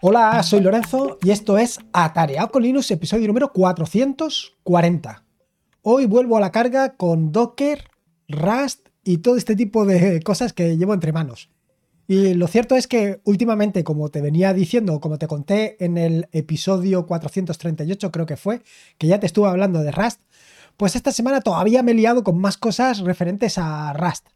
Hola, soy Lorenzo y esto es Atareado con Linux, episodio número 440. Hoy vuelvo a la carga con Docker, Rust y todo este tipo de cosas que llevo entre manos. Y lo cierto es que últimamente, como te venía diciendo, como te conté en el episodio 438 creo que fue, que ya te estuve hablando de Rust, pues esta semana todavía me he liado con más cosas referentes a Rust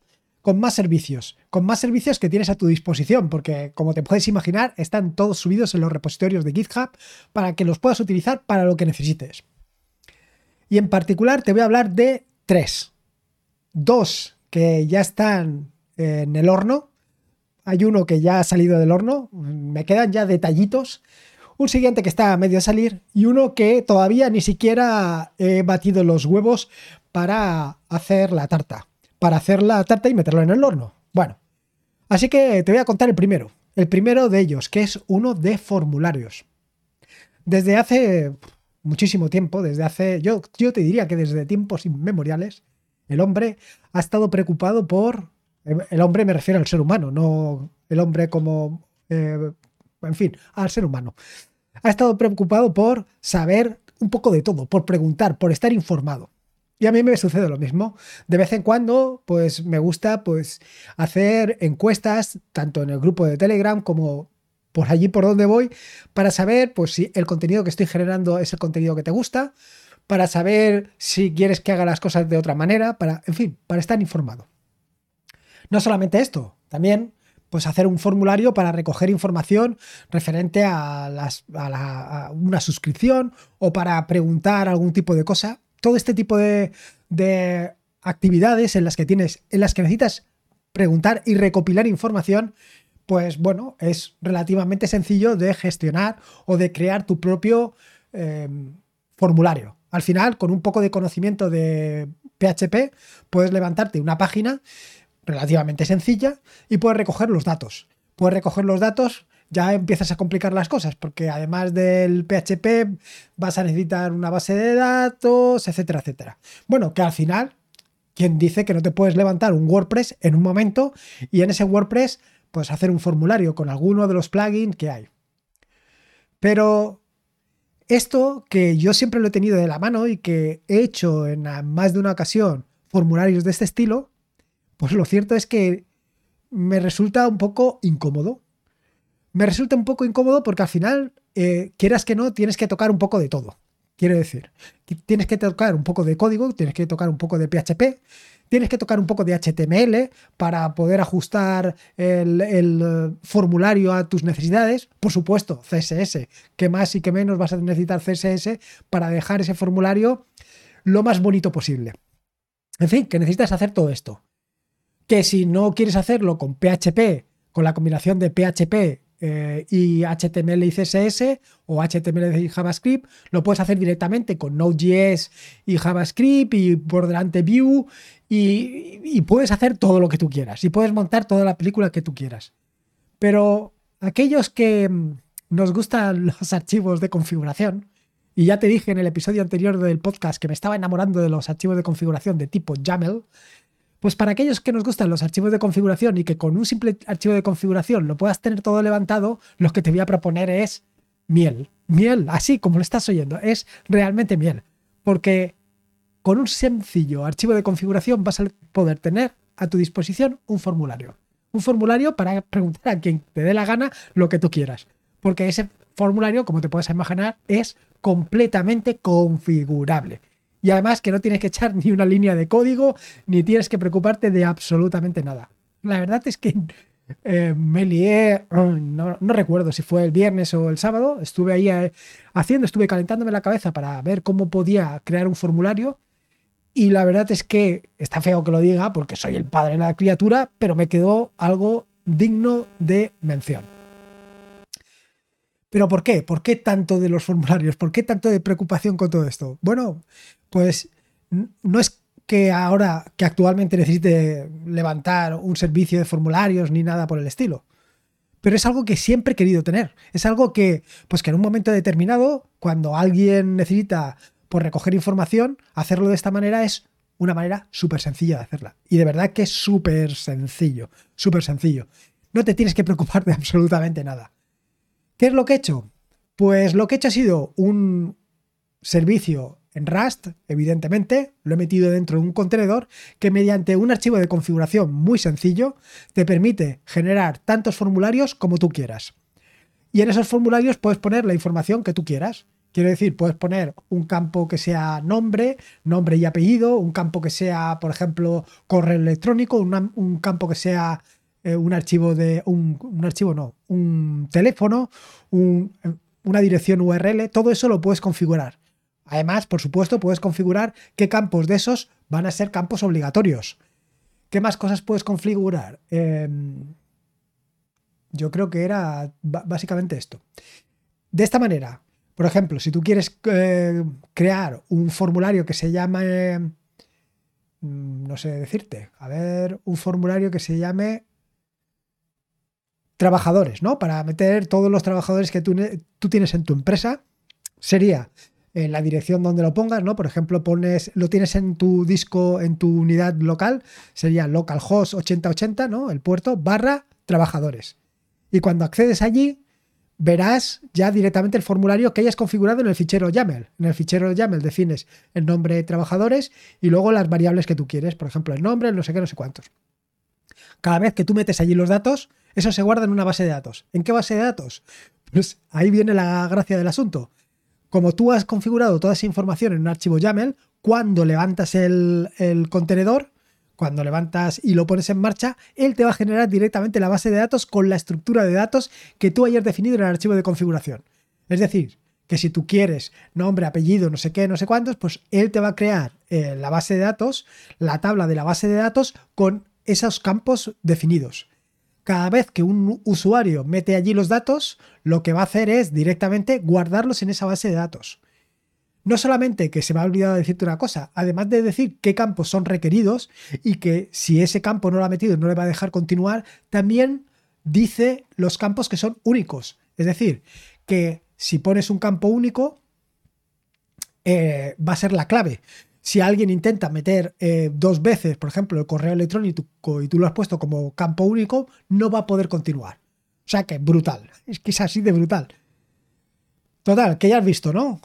con más servicios, con más servicios que tienes a tu disposición, porque como te puedes imaginar, están todos subidos en los repositorios de GitHub para que los puedas utilizar para lo que necesites. Y en particular te voy a hablar de tres. Dos que ya están en el horno. Hay uno que ya ha salido del horno. Me quedan ya detallitos. Un siguiente que está a medio salir. Y uno que todavía ni siquiera he batido los huevos para hacer la tarta para hacer la tarta y meterlo en el horno. Bueno, así que te voy a contar el primero. El primero de ellos, que es uno de formularios. Desde hace muchísimo tiempo, desde hace, yo, yo te diría que desde tiempos inmemoriales, el hombre ha estado preocupado por, el hombre me refiero al ser humano, no el hombre como, eh, en fin, al ser humano. Ha estado preocupado por saber un poco de todo, por preguntar, por estar informado. Y a mí me sucede lo mismo. De vez en cuando, pues me gusta pues hacer encuestas, tanto en el grupo de Telegram como por allí por donde voy, para saber pues si el contenido que estoy generando es el contenido que te gusta, para saber si quieres que haga las cosas de otra manera, para, en fin, para estar informado. No solamente esto, también pues hacer un formulario para recoger información referente a, las, a una suscripción o para preguntar algún tipo de cosa todo este tipo de, actividades en las que tienes, en las que necesitas preguntar y recopilar información, pues bueno, es relativamente sencillo de gestionar o de crear tu propio em, formulario. Al final, con un poco de conocimiento de PHP, puedes levantarte una página relativamente sencilla y puedes recoger los datos. Puedes recoger los datos ya empiezas a complicar las cosas, porque además del PHP vas a necesitar una base de datos, etcétera, etcétera. Bueno, que al final, quien dice que no te puedes levantar un WordPress en un momento y en ese WordPress puedes hacer un formulario con alguno de los plugins que hay. Pero esto que yo siempre lo he tenido de la mano y que he hecho en más de una ocasión formularios de este estilo, pues lo cierto es que me resulta un poco incómodo me resulta un poco incómodo porque al final, eh, quieras que no, tienes que tocar un poco de todo. Quiero decir, tienes que tocar un poco de código, tienes que tocar un poco de PHP, tienes que tocar un poco de HTML para poder ajustar el, el, formulario a tus necesidades. Por supuesto, CSS. ¿Qué más y qué menos vas a necesitar CSS para dejar ese formulario lo más bonito posible? En fin, que necesitas hacer todo esto. Que si no quieres hacerlo con PHP, con la combinación de PHP eh, y HTML y CSS o HTML y JavaScript, lo puedes hacer directamente con Node.js y JavaScript y por delante Vue y, puedes hacer todo lo que tú quieras y puedes montar toda la película que tú quieras. Pero aquellos que mm, nos gustan los archivos de configuración, y ya te dije en el episodio anterior del podcast que me estaba enamorando de los archivos de configuración de tipo YAML, pues para aquellos que nos gustan los archivos de configuración y que con un simple archivo de configuración lo puedas tener todo levantado, lo que te voy a proponer es miel. Miel, así como lo estás oyendo, es realmente miel. Porque con un sencillo archivo de configuración vas a poder tener a tu disposición un formulario. Un formulario para preguntar a quien te dé la gana lo que tú quieras. Porque ese formulario, como te puedes imaginar, es completamente configurable y además que no tienes que echar ni una línea de código, ni tienes que preocuparte de absolutamente nada. La verdad es que eh, me lié, no, recuerdo si fue el viernes o el sábado, estuve ahí eh, haciendo, estuve calentándome la cabeza para ver cómo podía crear un formulario y la verdad es que está feo que lo diga porque soy el padre de la criatura, pero me quedó algo digno de mención. ¿Pero por qué? ¿Por qué tanto de los formularios? ¿Por qué tanto de preocupación con todo esto? Bueno, pues no es que ahora, que actualmente necesite levantar un servicio de formularios ni nada por el estilo. Pero es algo que siempre he querido tener. Es algo que, pues que en un momento determinado, cuando alguien necesita por pues, recoger información, hacerlo de esta manera es una manera súper sencilla de hacerla. Y de verdad que es súper sencillo, súper sencillo. No te tienes que preocupar de absolutamente nada ¿Qué es lo que he hecho? Pues lo que he hecho ha sido un servicio en Rust, evidentemente, lo he metido dentro de un contenedor que mediante un archivo de configuración muy sencillo te permite generar tantos formularios como tú quieras. Y en esos formularios puedes poner la información que tú quieras. Quiero decir, puedes poner un campo que sea nombre, nombre y apellido, un campo que sea, por ejemplo, correo electrónico, un campo que sea eh, un archivo de. Un, un, archivo no, un teléfono, una dirección URL, todo eso lo puedes configurar. Además, por supuesto, puedes configurar qué campos de esos van a ser campos obligatorios. ¿Qué más cosas puedes configurar? Em, yo creo que era básicamente esto. De esta manera, por ejemplo, si tú quieres eh, crear un formulario que se llame, mm, no sé decirte, a ver, un formulario que se llame trabajadores, ¿no? Para meter todos los trabajadores que tú, tú tienes en tu empresa, sería en la dirección donde lo pongas, ¿no? Por ejemplo, pones, lo tienes en tu disco, en tu unidad local, sería localhost 8080, ¿no? El puerto barra trabajadores. Y cuando accedes allí, verás ya directamente el formulario que hayas configurado en el fichero YAML. En el fichero YAML defines el nombre de trabajadores y luego las variables que tú quieres, por ejemplo, el nombre, no sé qué, no sé cuántos. Cada vez que tú metes allí los datos, eso se guarda en una base de datos. ¿En qué base de datos? Pues ahí viene la gracia del asunto como tú has configurado toda esa información en un archivo YAML, cuando levantas el, contenedor, cuando levantas y lo pones en marcha, él te va a generar directamente la base de datos con la estructura de datos que tú hayas definido en el archivo de configuración. Es decir, que si tú quieres nombre, apellido, no sé qué, no sé cuántos, pues él te va a crear eh, la base de datos, la tabla de la base de datos con esos campos definidos cada vez que un usuario mete allí los datos, lo que va a hacer es directamente guardarlos en esa base de datos. No solamente que se me ha olvidado decirte una cosa, además de decir qué campos son requeridos y que si ese campo no lo ha metido no le va a dejar continuar, también dice los campos que son únicos. Es decir, que si pones un campo único, eh, va a ser la clave si alguien intenta meter eh, dos veces, por ejemplo, el correo electrónico y tú lo has puesto como campo único, no va a poder continuar. O sea que brutal. Es que es así de brutal. Total, que ya has visto, ¿no?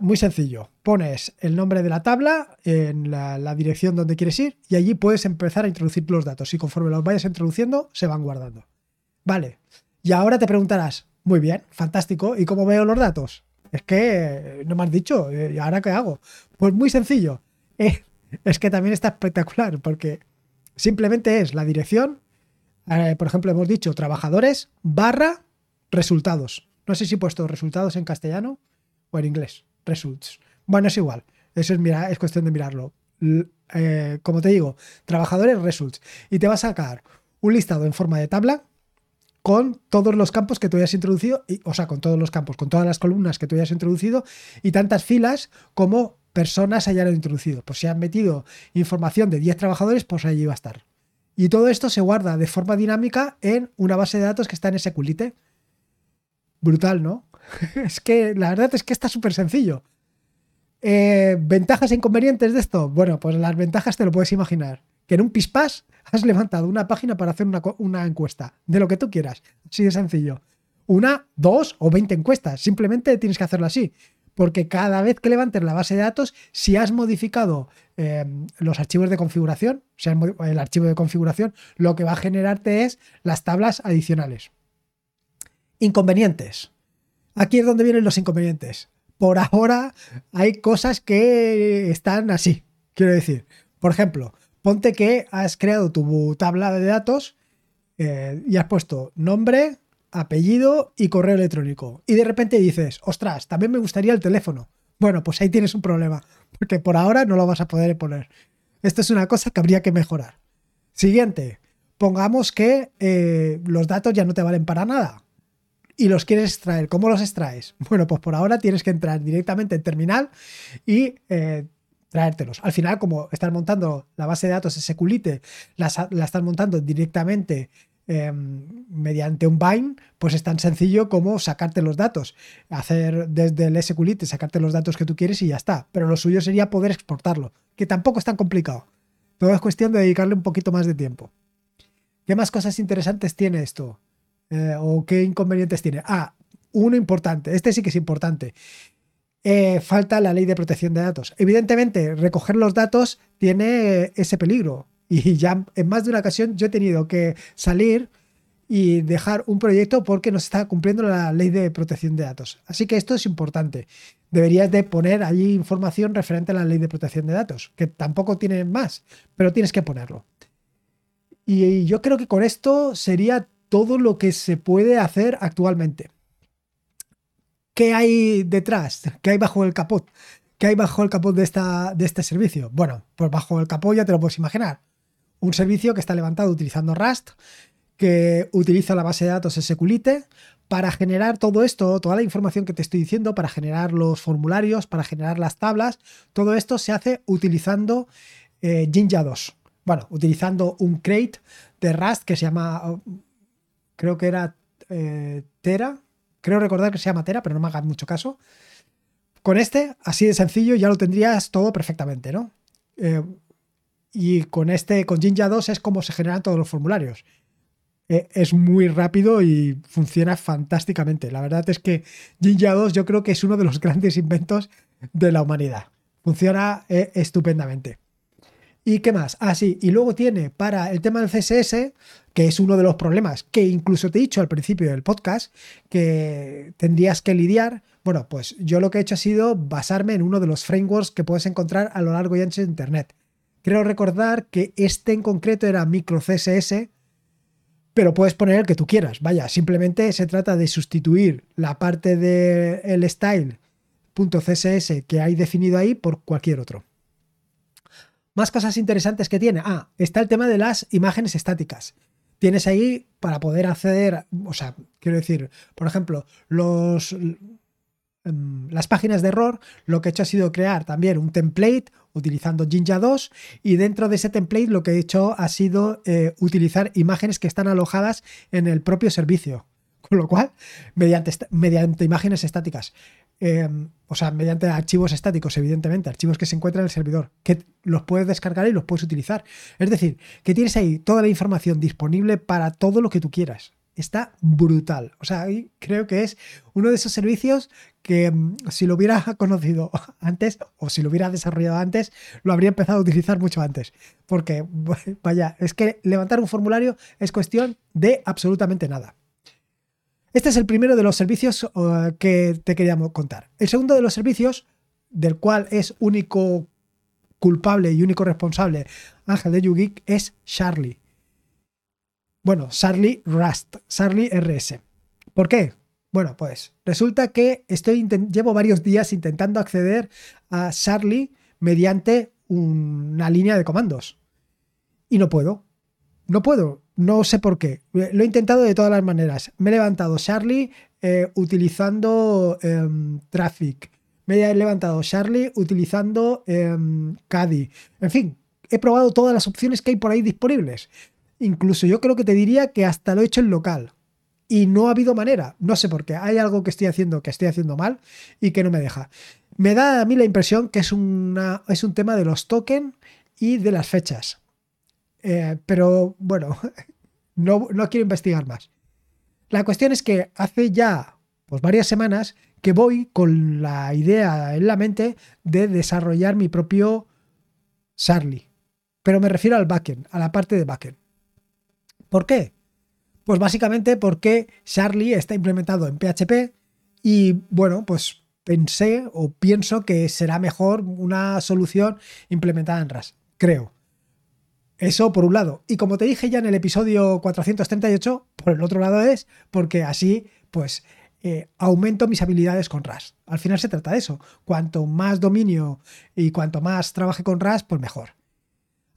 Muy sencillo. Pones el nombre de la tabla en la, la, dirección donde quieres ir y allí puedes empezar a introducir los datos y conforme los vayas introduciendo se van guardando. Vale. Y ahora te preguntarás, muy bien, fantástico, ¿y cómo veo los datos? Es que no me has dicho, eh, ¿y ahora qué hago? Pues muy sencillo. Eh, es que también está espectacular porque simplemente es la dirección, eh, por ejemplo, hemos dicho trabajadores barra resultados. No sé si he puesto resultados en castellano o en inglés. Results. Bueno, es igual. Eso es, es cuestión de mirarlo. como te digo, trabajadores results. Y te va a sacar un listado en forma de tabla con todos los campos que tú hayas introducido, y, o sea, con todos los campos, con todas las columnas que tú hayas introducido y tantas filas como personas hayan introducido. Pues si han metido información de 10 trabajadores, pues allí va a estar. Y todo esto se guarda de forma dinámica en una base de datos que está en SQLite. Brutal, ¿no? es que la verdad es que está súper sencillo. Eh, ¿Ventajas e inconvenientes de esto? Bueno, pues las ventajas te lo puedes imaginar. Que en un pispás has levantado una página para hacer una, encuesta, de lo que tú quieras. Así de sencillo. Una, dos o veinte encuestas. Simplemente tienes que hacerlo así. Porque cada vez que levantes la base de datos, si has modificado em, los archivos de configuración, o sea, el archivo de configuración, lo que va a generarte es las tablas adicionales. Inconvenientes. Aquí es donde vienen los inconvenientes. Por ahora hay cosas que están así. Quiero decir, por ejemplo, ponte que has creado tu tabla de datos eh, y has puesto nombre, apellido y correo electrónico. Y de repente dices, ostras, también me gustaría el teléfono. Bueno, pues ahí tienes un problema, porque por ahora no lo vas a poder poner. Esto es una cosa que habría que mejorar. Siguiente, pongamos que eh, los datos ya no te valen para nada y los quieres extraer. ¿Cómo los extraes? Bueno, pues por ahora tienes que entrar directamente en terminal y eh, traértelos. Al final, como estás montando la base de datos SQLite, la, la estás montando directamente em, mediante un bind, pues es tan sencillo como sacarte los datos. Hacer desde el SQLite, sacarte los datos que tú quieres y ya está. Pero lo suyo sería poder exportarlo, que tampoco es tan complicado. Todo es cuestión de dedicarle un poquito más de tiempo. ¿Qué más cosas interesantes tiene esto? Eh, ¿O qué inconvenientes tiene? Ah, uno importante, este sí que es importante. Eh, falta la ley de protección de datos. Evidentemente, recoger los datos tiene ese peligro. Y ya en más de una ocasión yo he tenido que salir y dejar un proyecto porque no se está cumpliendo la ley de protección de datos. Así que esto es importante. Deberías de poner allí información referente a la ley de protección de datos, que tampoco tiene más, pero tienes que ponerlo. Y yo creo que con esto sería todo lo que se puede hacer actualmente. ¿Qué hay detrás? ¿Qué hay bajo el capot? ¿Qué hay bajo el capot de, esta, de este servicio? Bueno, pues bajo el capot ya te lo puedes imaginar. Un servicio que está levantado utilizando Rust, que utiliza la base de datos SQLite para generar todo esto, toda la información que te estoy diciendo, para generar los formularios, para generar las tablas. Todo esto se hace utilizando eh, Jinja 2. Bueno, utilizando un crate de Rust que se llama, creo que era eh, Tera, Creo recordar que se llama pero no me hagas mucho caso. Con este, así de sencillo, ya lo tendrías todo perfectamente, ¿no? Eh, y con este, con Jinja 2 es como se generan todos los formularios. Eh, es muy rápido y funciona fantásticamente. La verdad es que Jinja 2 yo creo que es uno de los grandes inventos de la humanidad. Funciona eh, estupendamente. ¿Y qué más? Ah, sí, y luego tiene para el tema del CSS, que es uno de los problemas que incluso te he dicho al principio del podcast, que tendrías que lidiar. Bueno, pues yo lo que he hecho ha sido basarme en uno de los frameworks que puedes encontrar a lo largo y ancho de Internet. Creo recordar que este en concreto era micro CSS, pero puedes poner el que tú quieras. Vaya, simplemente se trata de sustituir la parte del style.css que hay definido ahí por cualquier otro. Más cosas interesantes que tiene. Ah, está el tema de las imágenes estáticas. Tienes ahí para poder acceder, o sea, quiero decir, por ejemplo, los, em, las páginas de error, lo que he hecho ha sido crear también un template utilizando Jinja 2 y dentro de ese template lo que he hecho ha sido eh, utilizar imágenes que están alojadas en el propio servicio. Con lo cual, mediante, mediante imágenes estáticas. Em, o sea, mediante archivos estáticos, evidentemente, archivos que se encuentran en el servidor, que los puedes descargar y los puedes utilizar. Es decir, que tienes ahí toda la información disponible para todo lo que tú quieras. Está brutal. O sea, creo que es uno de esos servicios que em, si lo hubiera conocido antes o si lo hubiera desarrollado antes, lo habría empezado a utilizar mucho antes. Porque, vaya, es que levantar un formulario es cuestión de absolutamente nada. Este es el primero de los servicios uh, que te queríamos contar. El segundo de los servicios, del cual es único culpable y único responsable Ángel de YouGeek, es Charlie. Bueno, Charlie Rust, Charlie RS. ¿Por qué? Bueno, pues resulta que estoy llevo varios días intentando acceder a Charlie mediante una línea de comandos. Y no puedo. No puedo. No sé por qué. Lo he intentado de todas las maneras. Me he levantado Charlie eh, utilizando em, Traffic. Me he levantado Charlie utilizando eh, Caddy. En fin, he probado todas las opciones que hay por ahí disponibles. Incluso yo creo que te diría que hasta lo he hecho en local. Y no ha habido manera. No sé por qué. Hay algo que estoy haciendo que estoy haciendo mal y que no me deja. Me da a mí la impresión que es, una, es un tema de los tokens y de las fechas. Eh, pero bueno, no, no quiero investigar más. La cuestión es que hace ya pues, varias semanas que voy con la idea en la mente de desarrollar mi propio Charlie. Pero me refiero al backend, a la parte de backend. ¿Por qué? Pues básicamente porque Charlie está implementado en PHP y bueno, pues pensé o pienso que será mejor una solución implementada en Rust. Creo. Eso por un lado. Y como te dije ya en el episodio 438, por el otro lado es porque así, pues, eh, aumento mis habilidades con RAS. Al final se trata de eso. Cuanto más dominio y cuanto más trabaje con RAS, pues mejor.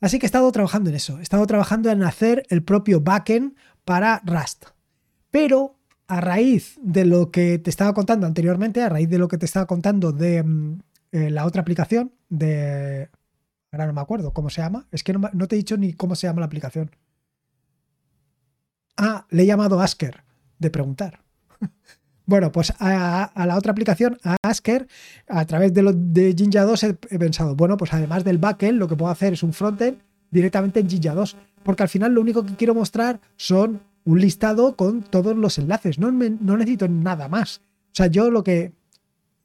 Así que he estado trabajando en eso. He estado trabajando en hacer el propio backend para Rust. Pero a raíz de lo que te estaba contando anteriormente, a raíz de lo que te estaba contando de mm, eh, la otra aplicación de Ahora no me acuerdo cómo se llama. Es que no, te he dicho ni cómo se llama la aplicación. Ah, le he llamado Asker, de preguntar. bueno, pues a, la otra aplicación, a Asker, a través de, lo, de Jinja 2 he, pensado, bueno, pues además del backend, lo que puedo hacer es un frontend directamente en Jinja 2. Porque al final lo único que quiero mostrar son un listado con todos los enlaces. No, no necesito nada más. sea, yo lo que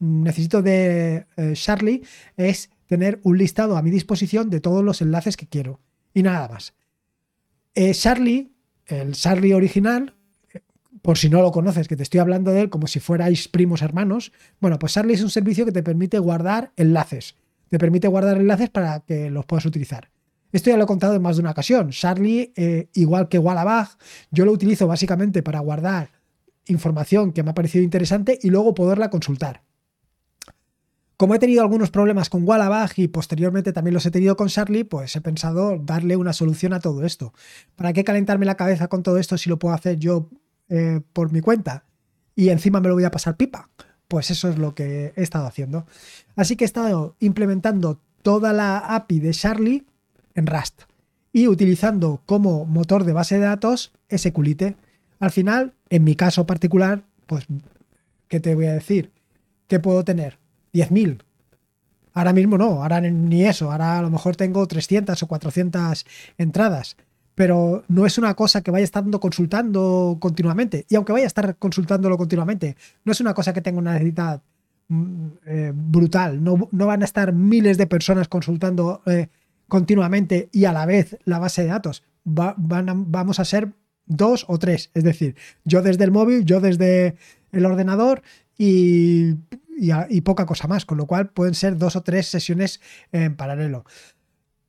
necesito de eh, Charlie es tener un listado a mi disposición de todos los enlaces que quiero y nada más. Eh, Charlie, el Charlie original, por si no lo conoces, que te estoy hablando de él como si fuerais primos hermanos, bueno, pues Charlie es un servicio que te permite guardar enlaces. Te permite guardar enlaces para que los puedas utilizar. Esto ya lo he contado en más de una ocasión. Charlie, eh, igual que Wallabag, yo lo utilizo básicamente para guardar información que me ha parecido interesante y luego poderla consultar. Como he tenido algunos problemas con Wallabag y posteriormente también los he tenido con Charlie, pues he pensado darle una solución a todo esto. ¿Para qué calentarme la cabeza con todo esto si lo puedo hacer yo eh, por mi cuenta? Y encima me lo voy a pasar pipa. Pues eso es lo que he estado haciendo. Así que he estado implementando toda la API de Charlie en Rust y utilizando como motor de base de datos SQLite. Al final, en mi caso particular, pues, ¿qué te voy a decir? ¿Qué puedo tener? 10.000. Ahora mismo no, ahora ni eso, ahora a lo mejor tengo 300 o 400 entradas, pero no es una cosa que vaya estando consultando continuamente. Y aunque vaya a estar consultándolo continuamente, no es una cosa que tenga una necesidad mm, eh, brutal, no, van a estar miles de personas consultando eh, continuamente y a la vez la base de datos. vamos a ser dos o tres, es decir, yo desde el móvil, yo desde el ordenador y, y, poca cosa más, con lo cual pueden ser dos o tres sesiones en paralelo.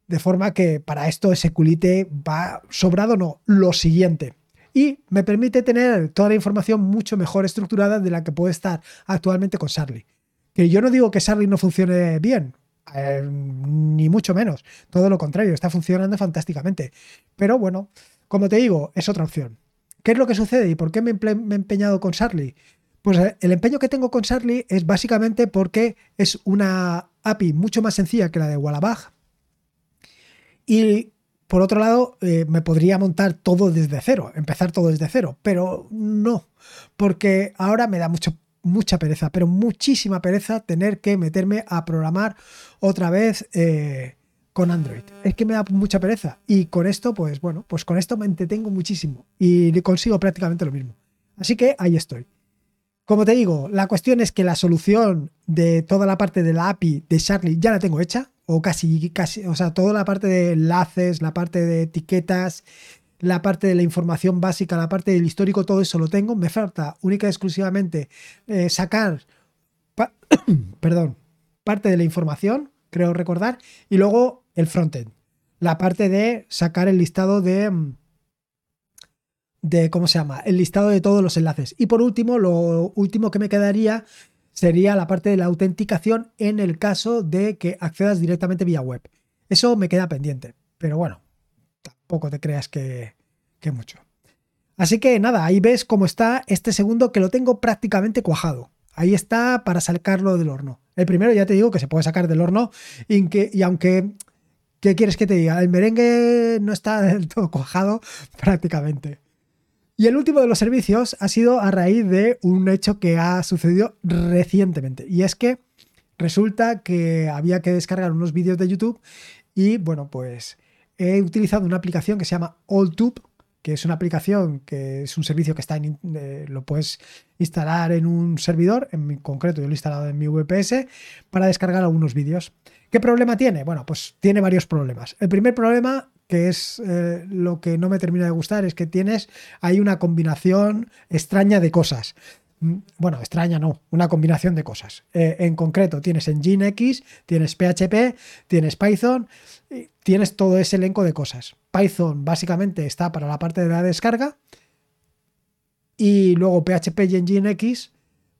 De forma que para esto SQLite va sobrado, no, lo siguiente. Y me permite tener toda la información mucho mejor estructurada de la que puede estar actualmente con Sarly. Que yo no digo que Sarly no funcione bien, eh, ni mucho menos. Todo lo contrario, está funcionando fantásticamente. Pero bueno, como te digo, es otra opción. ¿Qué es lo que sucede y por qué me, he empeñado con Charlie? Pues eh, el empeño que tengo con Charlie es básicamente porque es una API mucho más sencilla que la de Wallabag. Y por otro lado, eh, me podría montar todo desde cero, empezar todo desde cero, pero no, porque ahora me da mucho mucha pereza, pero muchísima pereza tener que meterme a programar otra vez eh, con Android. Es que me da mucha pereza. Y con esto, pues bueno, pues con esto me entretengo muchísimo y consigo prácticamente lo mismo. Así que ahí estoy. Como te digo, la cuestión es que la solución de toda la parte de la API de Charlie ya la tengo hecha, o casi, casi, o sea, toda la parte de enlaces, la parte de etiquetas, la parte de la información básica, la parte del histórico, todo eso lo tengo. Me falta única y exclusivamente eh, sacar, perdón, parte de la información, creo recordar, y luego el frontend. La parte de sacar el listado de, mm, de, ¿cómo se llama? El listado de todos los enlaces. Y por último, lo último que me quedaría sería la parte de la autenticación en el caso de que accedas directamente vía web. Eso me queda pendiente. Pero bueno, tampoco te creas que, mucho. Así que nada, ahí ves cómo está este segundo que lo tengo prácticamente cuajado. Ahí está para sacarlo del horno. El primero ya te digo que se puede sacar del horno y, que, y aunque, ¿qué quieres que te diga? El merengue no está del todo cuajado prácticamente. Y el último de los servicios ha sido a raíz de un hecho que ha sucedido recientemente. Y es que resulta que había que descargar unos vídeos de YouTube y bueno, pues he utilizado una aplicación que se llama AllTube, que es una aplicación que es un servicio que está en, eh, lo puedes instalar en un servidor, en concreto yo lo he instalado en mi VPS, para descargar algunos vídeos. ¿Qué problema tiene? Bueno, pues tiene varios problemas. El primer problema, que es eh, lo que no me termina de gustar, es que tienes ahí una combinación extraña de cosas. Mm, bueno, extraña no, una combinación de cosas. Eh, en concreto, tienes Nginx, tienes PHP, tienes Python, tienes todo ese elenco de cosas. Python básicamente está para la parte de la descarga y luego PHP y Nginx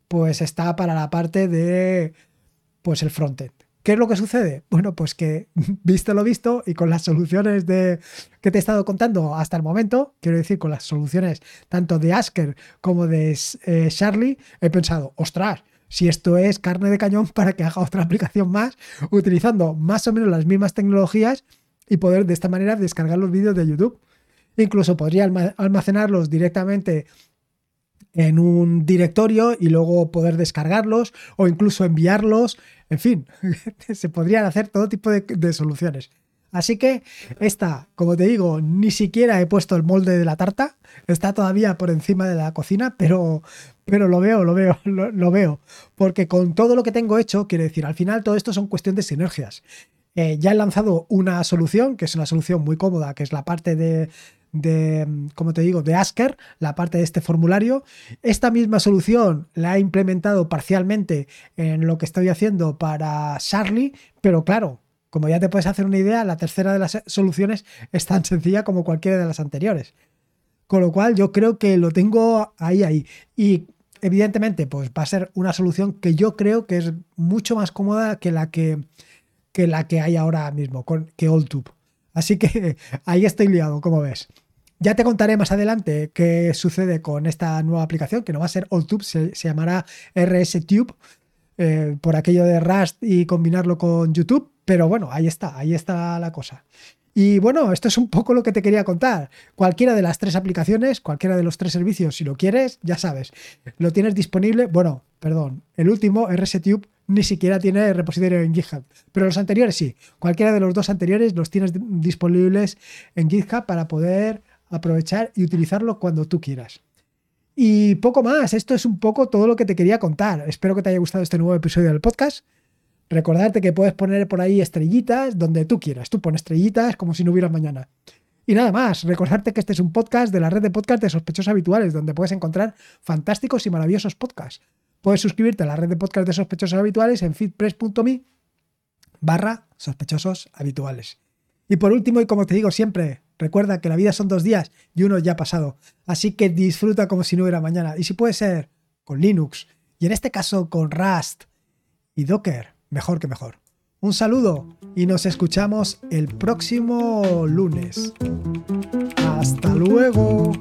pues está para la parte de pues el frontend. ¿Qué es lo que sucede? Bueno, pues que visto lo visto y con las soluciones de, que te he estado contando hasta el momento, quiero decir, con las soluciones tanto de Asker como de eh, Charlie, he pensado, ostras, si esto es carne de cañón para que haga otra aplicación más utilizando más o menos las mismas tecnologías y poder de esta manera descargar los vídeos de YouTube. Incluso podría almacenarlos directamente en un directorio y luego poder descargarlos o incluso enviarlos. En fin, se podrían hacer todo tipo de, soluciones. Así que esta, como te digo, ni siquiera he puesto el molde de la tarta. Está todavía por encima de la cocina, pero, pero lo veo, lo veo, lo, veo. Porque con todo lo que tengo hecho, quiere decir, al final todo esto son cuestión de sinergias. Eh, ya he lanzado una solución, que es una solución muy cómoda, que es la parte de, de, como te digo, de Asker, la parte de este formulario. Esta misma solución la he implementado parcialmente en lo que estoy haciendo para Charlie, pero claro, como ya te puedes hacer una idea, la tercera de las soluciones es tan sencilla como cualquiera de las anteriores. Con lo cual yo creo que lo tengo ahí, ahí. Y evidentemente, pues va a ser una solución que yo creo que es mucho más cómoda que la que, que, la que hay ahora mismo, con, que AllTube. Así que ahí estoy liado, como ves. Ya te contaré más adelante qué sucede con esta nueva aplicación, que no va a ser AllTube, se, llamará RSTube, eh, por aquello de Rust y combinarlo con YouTube. Pero bueno, ahí está, ahí está la cosa. Y bueno, esto es un poco lo que te quería contar. Cualquiera de las tres aplicaciones, cualquiera de los tres servicios, si lo quieres, ya sabes, lo tienes disponible. Bueno, perdón, el último, RSTube, ni siquiera tiene repositorio en GitHub, pero los anteriores sí. Cualquiera de los dos anteriores los tienes disponibles en GitHub para poder aprovechar y utilizarlo cuando tú quieras. Y poco más, esto es un poco todo lo que te quería contar. Espero que te haya gustado este nuevo episodio del podcast. Recordarte que puedes poner por ahí estrellitas donde tú quieras. Tú pones estrellitas como si no hubiera mañana. Y nada más, recordarte que este es un podcast de la red de podcast de sospechosos habituales, donde puedes encontrar fantásticos y maravillosos podcasts. Puedes suscribirte a la red de podcast de sospechosos habituales en feedpress.me barra sospechosos habituales. Y por último, y como te digo siempre, recuerda que la vida son dos días y uno ya ha pasado. Así que disfruta como si no hubiera mañana. Y si puede ser con Linux, y en este caso con Rust y Docker, mejor que mejor. Un saludo y nos escuchamos el próximo lunes. Hasta luego.